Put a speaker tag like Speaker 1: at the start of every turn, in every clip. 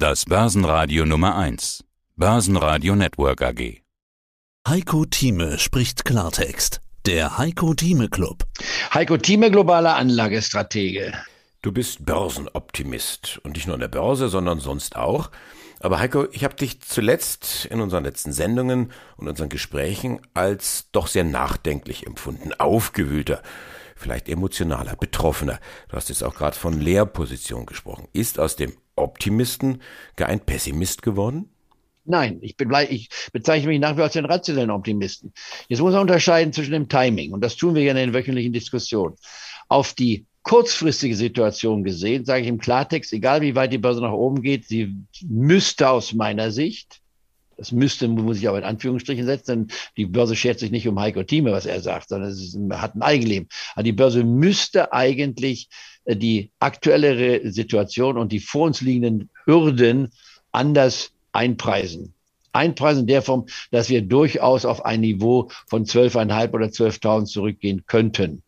Speaker 1: Das Börsenradio Nummer 1. Börsenradio Network AG.
Speaker 2: Heiko Thieme spricht Klartext. Der Heiko Thieme Club.
Speaker 3: Heiko Thieme, globaler Anlagestratege.
Speaker 4: Du bist Börsenoptimist und nicht nur an der Börse, sondern sonst auch. Aber Heiko, ich habe dich zuletzt in unseren letzten Sendungen und unseren Gesprächen als doch sehr nachdenklich empfunden, aufgewühlter, vielleicht emotionaler, betroffener. Du hast jetzt auch gerade von Leerposition gesprochen. Ist aus dem Optimisten ein Pessimist geworden?
Speaker 3: Nein, ich, bin, ich bezeichne mich nach wie vor als den rationellen Optimisten. Jetzt muss man unterscheiden zwischen dem Timing, und das tun wir ja in den wöchentlichen Diskussionen. Auf die kurzfristige Situation gesehen, sage ich im Klartext, egal wie weit die Börse nach oben geht, sie müsste aus meiner Sicht, das müsste, muss ich aber in Anführungsstrichen setzen, denn die Börse schert sich nicht um Heiko Thieme, was er sagt, sondern es ist, hat ein Eigenleben. Aber die Börse müsste eigentlich äh, die aktuelle Situation und die vor uns liegenden Hürden anders einpreisen einpreisen in der Form, dass wir durchaus auf ein Niveau von 12.500 oder 12.000 zurückgehen könnten.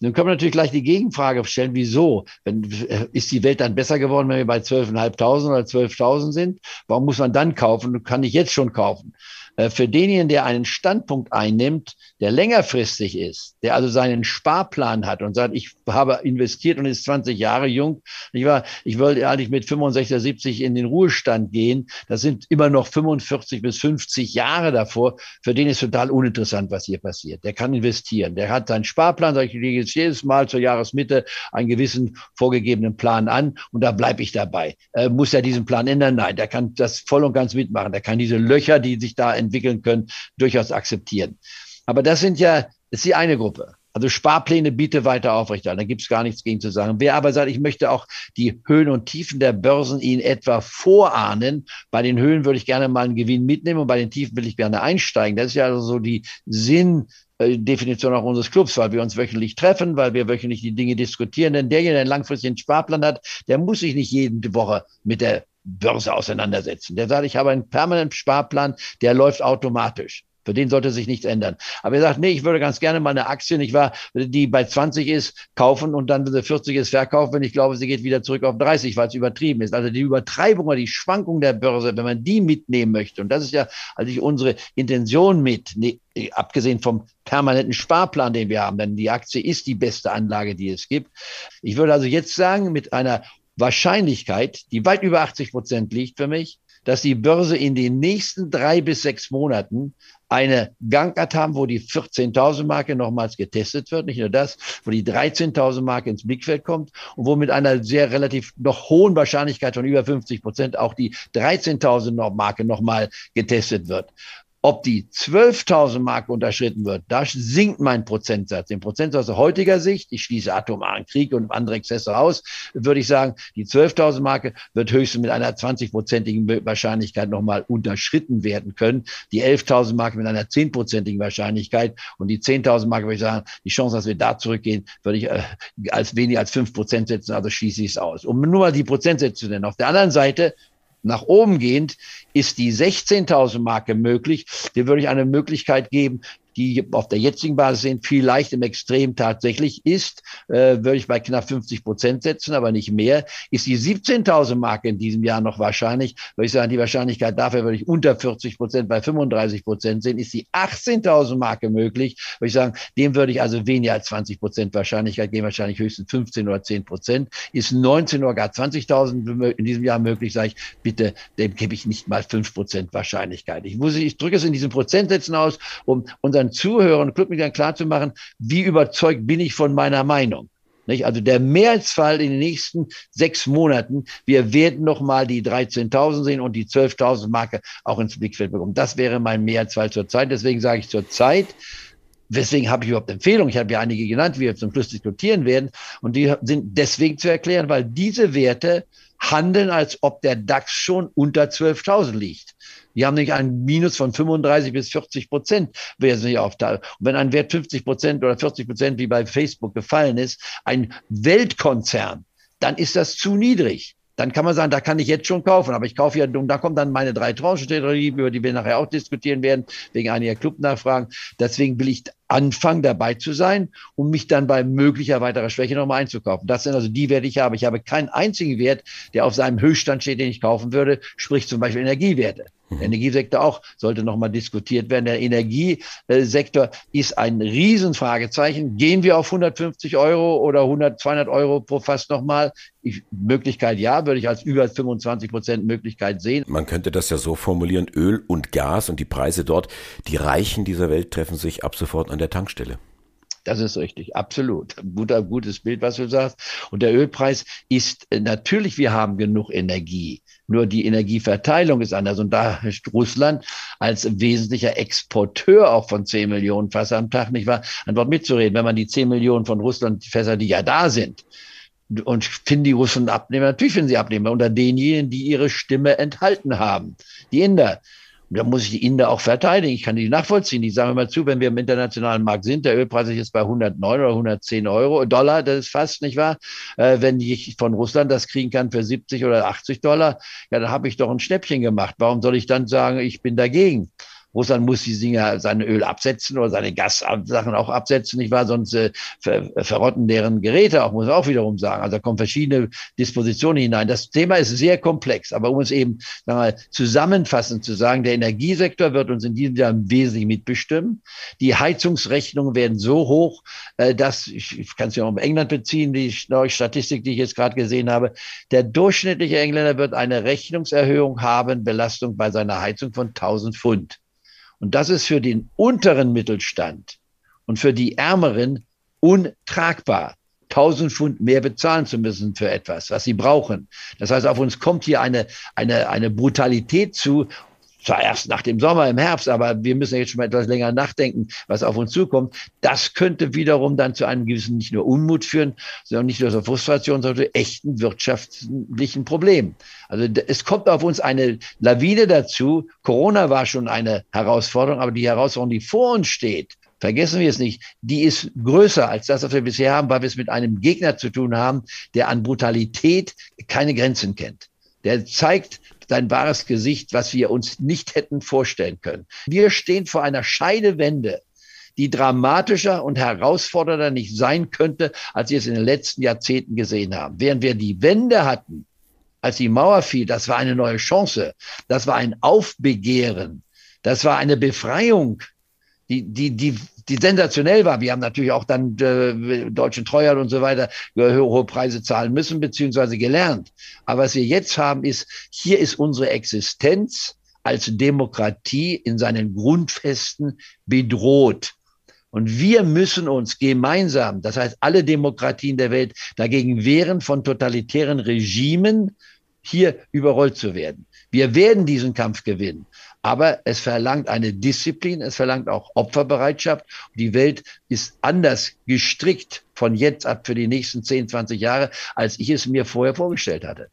Speaker 3: Nun können wir natürlich gleich die Gegenfrage stellen, wieso? Wenn, äh, ist die Welt dann besser geworden, wenn wir bei 12.500 oder 12.000 sind? Warum muss man dann kaufen? Kann ich jetzt schon kaufen? Äh, für denjenigen, der einen Standpunkt einnimmt, der längerfristig ist, der also seinen Sparplan hat und sagt, ich habe investiert und ist 20 Jahre jung, ich war, ich wollte eigentlich mit 65, 70 in den Ruhestand gehen, das sind immer noch 45 bis 50 Jahre davor, für den ist total uninteressant, was hier passiert. Der kann investieren, der hat seinen Sparplan, ich lege jetzt jedes Mal zur Jahresmitte einen gewissen vorgegebenen Plan an und da bleibe ich dabei. Äh, muss er diesen Plan ändern? Nein, der kann das voll und ganz mitmachen. Der kann diese Löcher, die sich da entwickeln können, durchaus akzeptieren. Aber das sind ja, ist die eine Gruppe. Also Sparpläne bitte weiter aufrechterhalten. Da gibt es gar nichts gegen zu sagen. Wer aber sagt, ich möchte auch die Höhen und Tiefen der Börsen Ihnen etwa vorahnen, bei den Höhen würde ich gerne mal einen Gewinn mitnehmen und bei den Tiefen will ich gerne einsteigen. Das ist ja also so die Sinndefinition auch unseres Clubs, weil wir uns wöchentlich treffen, weil wir wöchentlich die Dinge diskutieren. Denn derjenige, der einen langfristigen Sparplan hat, der muss sich nicht jede Woche mit der Börse auseinandersetzen. Der sagt, ich habe einen permanenten Sparplan, der läuft automatisch. Für den sollte sich nichts ändern. Aber er sagt, nee, ich würde ganz gerne mal eine Aktie, nicht wahr, die bei 20 ist, kaufen und dann, wenn sie 40 ist, verkaufen, wenn ich glaube, sie geht wieder zurück auf 30, weil es übertrieben ist. Also die Übertreibung oder die Schwankung der Börse, wenn man die mitnehmen möchte, und das ist ja also unsere Intention mit, nee, abgesehen vom permanenten Sparplan, den wir haben, denn die Aktie ist die beste Anlage, die es gibt. Ich würde also jetzt sagen, mit einer Wahrscheinlichkeit, die weit über 80 Prozent liegt für mich, dass die Börse in den nächsten drei bis sechs Monaten eine Gangart haben, wo die 14.000 Marke nochmals getestet wird. Nicht nur das, wo die 13.000 Marke ins Blickfeld kommt und wo mit einer sehr relativ noch hohen Wahrscheinlichkeit von über 50 Prozent auch die 13.000 Marke nochmal getestet wird. Ob die 12.000 Marke unterschritten wird, da sinkt mein Prozentsatz. Den Prozentsatz aus heutiger Sicht, ich schließe atomaren Krieg und andere Exzesse aus, würde ich sagen, die 12.000 Marke wird höchstens mit einer 20-prozentigen Wahrscheinlichkeit nochmal unterschritten werden können. Die 11.000 Marke mit einer 10-prozentigen Wahrscheinlichkeit und die 10.000 Marke würde ich sagen, die Chance, dass wir da zurückgehen, würde ich äh, als weniger als 5 Prozent setzen, also schließe ich es aus. Um nur mal die Prozentsätze zu nennen. Auf der anderen Seite nach oben gehend ist die 16.000 Marke möglich. Hier würde ich eine Möglichkeit geben, die auf der jetzigen Basis sehen, vielleicht im Extrem tatsächlich ist, äh, würde ich bei knapp 50 Prozent setzen, aber nicht mehr. Ist die 17.000 Marke in diesem Jahr noch wahrscheinlich, würde ich sagen, die Wahrscheinlichkeit dafür würde ich unter 40 Prozent bei 35 Prozent sehen. Ist die 18.000 Marke möglich, würde ich sagen, dem würde ich also weniger als 20 Prozent Wahrscheinlichkeit geben, wahrscheinlich höchstens 15 oder 10 Prozent. Ist 19 oder gar 20.000 in diesem Jahr möglich, sage ich, bitte, dem gebe ich nicht mal 5 Prozent Wahrscheinlichkeit. Ich muss, ich drücke es in diesen Prozentsätzen aus, um unseren Zuhörern und Clubmitgliedern klarzumachen, wie überzeugt bin ich von meiner Meinung. Nicht? Also der Mehrheitsfall in den nächsten sechs Monaten, wir werden nochmal die 13.000 sehen und die 12.000 Marke auch ins Blickfeld bekommen. Das wäre mein Mehrheitsfall zurzeit. Deswegen sage ich zurzeit, Weswegen habe ich überhaupt Empfehlungen? Ich habe ja einige genannt, die wir zum Schluss diskutieren werden. Und die sind deswegen zu erklären, weil diese Werte handeln, als ob der DAX schon unter 12.000 liegt. Die haben nicht ein Minus von 35 bis 40 Prozent wesentlich aufteilt. Und wenn ein Wert 50 Prozent oder 40 Prozent wie bei Facebook gefallen ist, ein Weltkonzern, dann ist das zu niedrig dann kann man sagen, da kann ich jetzt schon kaufen, aber ich kaufe ja, und da kommen dann meine drei Tranchen-Strategie, über die wir nachher auch diskutieren werden, wegen einiger Clubnachfragen. Deswegen will ich anfangen, dabei zu sein, um mich dann bei möglicher weiterer Schwäche nochmal einzukaufen. Das sind also die Werte, die ich habe. Ich habe keinen einzigen Wert, der auf seinem Höchststand steht, den ich kaufen würde, sprich zum Beispiel Energiewerte. Der Energiesektor auch sollte nochmal diskutiert werden. Der Energiesektor ist ein Riesenfragezeichen. Gehen wir auf 150 Euro oder 100, 200 Euro pro Fass nochmal? Ich, Möglichkeit ja, würde ich als über 25 Prozent Möglichkeit sehen.
Speaker 4: Man könnte das ja so formulieren, Öl und Gas und die Preise dort, die Reichen dieser Welt treffen sich ab sofort an der Tankstelle.
Speaker 3: Das ist richtig, absolut. Guter, gutes Bild, was du sagst. Und der Ölpreis ist äh, natürlich, wir haben genug Energie. Nur die Energieverteilung ist anders. Und da ist Russland als wesentlicher Exporteur auch von 10 Millionen Fässer am Tag, nicht wahr, ein Wort mitzureden. Wenn man die 10 Millionen von Russland Fässer, die ja da sind, und finden die Russen Abnehmer? Natürlich finden sie Abnehmer unter denjenigen, die ihre Stimme enthalten haben. Die Inder. Da muss ich die Inder auch verteidigen. Ich kann die nachvollziehen. Die sagen immer zu, wenn wir im internationalen Markt sind, der Ölpreis ist jetzt bei 109 oder 110 Euro, Dollar, das ist fast, nicht wahr? Äh, wenn ich von Russland das kriegen kann für 70 oder 80 Dollar, ja, dann habe ich doch ein Schnäppchen gemacht. Warum soll ich dann sagen, ich bin dagegen? Russland muss die Dinger, sein Öl absetzen oder seine Gassachen auch absetzen, nicht wahr? Sonst äh, ver verrotten deren Geräte auch, muss man auch wiederum sagen. Also da kommen verschiedene Dispositionen hinein. Das Thema ist sehr komplex, aber um es eben sagen wir, zusammenfassend zu sagen, der Energiesektor wird uns in diesem Jahr im Wesentlichen mitbestimmen. Die Heizungsrechnungen werden so hoch, äh, dass, ich, ich kann es ja auch um England beziehen, die neue Statistik, die ich jetzt gerade gesehen habe, der durchschnittliche Engländer wird eine Rechnungserhöhung haben, Belastung bei seiner Heizung von 1000 Pfund. Und das ist für den unteren Mittelstand und für die Ärmeren untragbar. 1000 Pfund mehr bezahlen zu müssen für etwas, was sie brauchen. Das heißt, auf uns kommt hier eine, eine, eine Brutalität zu zwar erst nach dem Sommer, im Herbst, aber wir müssen jetzt schon mal etwas länger nachdenken, was auf uns zukommt. Das könnte wiederum dann zu einem gewissen nicht nur Unmut führen, sondern nicht nur zur Frustration, sondern zu echten wirtschaftlichen Problemen. Also es kommt auf uns eine Lawine dazu. Corona war schon eine Herausforderung, aber die Herausforderung, die vor uns steht, vergessen wir es nicht, die ist größer als das, was wir bisher haben, weil wir es mit einem Gegner zu tun haben, der an Brutalität keine Grenzen kennt. Der zeigt, sein wahres Gesicht, was wir uns nicht hätten vorstellen können. Wir stehen vor einer Scheidewende, die dramatischer und herausfordernder nicht sein könnte, als wir es in den letzten Jahrzehnten gesehen haben. Während wir die Wende hatten, als die Mauer fiel, das war eine neue Chance, das war ein Aufbegehren, das war eine Befreiung, die, die, die die sensationell war. Wir haben natürlich auch dann äh, deutschen Treuern und so weiter hohe Preise zahlen müssen, beziehungsweise gelernt. Aber was wir jetzt haben, ist, hier ist unsere Existenz als Demokratie in seinen Grundfesten bedroht. Und wir müssen uns gemeinsam, das heißt alle Demokratien der Welt, dagegen wehren, von totalitären Regimen hier überrollt zu werden. Wir werden diesen Kampf gewinnen. Aber es verlangt eine Disziplin, es verlangt auch Opferbereitschaft. Die Welt ist anders gestrickt von jetzt ab für die nächsten 10, 20 Jahre, als ich es mir vorher vorgestellt hatte.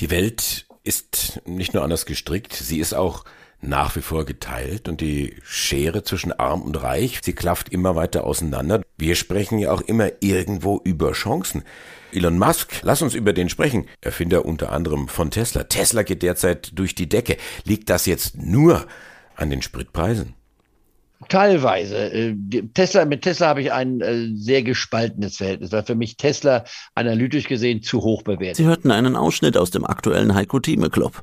Speaker 4: Die Welt ist nicht nur anders gestrickt, sie ist auch nach wie vor geteilt und die Schere zwischen arm und reich, sie klafft immer weiter auseinander. Wir sprechen ja auch immer irgendwo über Chancen. Elon Musk, lass uns über den sprechen. Erfinder unter anderem von Tesla. Tesla geht derzeit durch die Decke. Liegt das jetzt nur an den Spritpreisen?
Speaker 3: Teilweise. Äh, Tesla, mit Tesla habe ich ein äh, sehr gespaltenes Verhältnis, weil für mich Tesla analytisch gesehen zu hoch bewertet.
Speaker 2: Sie hörten einen Ausschnitt aus dem aktuellen Heiko Thieme Club.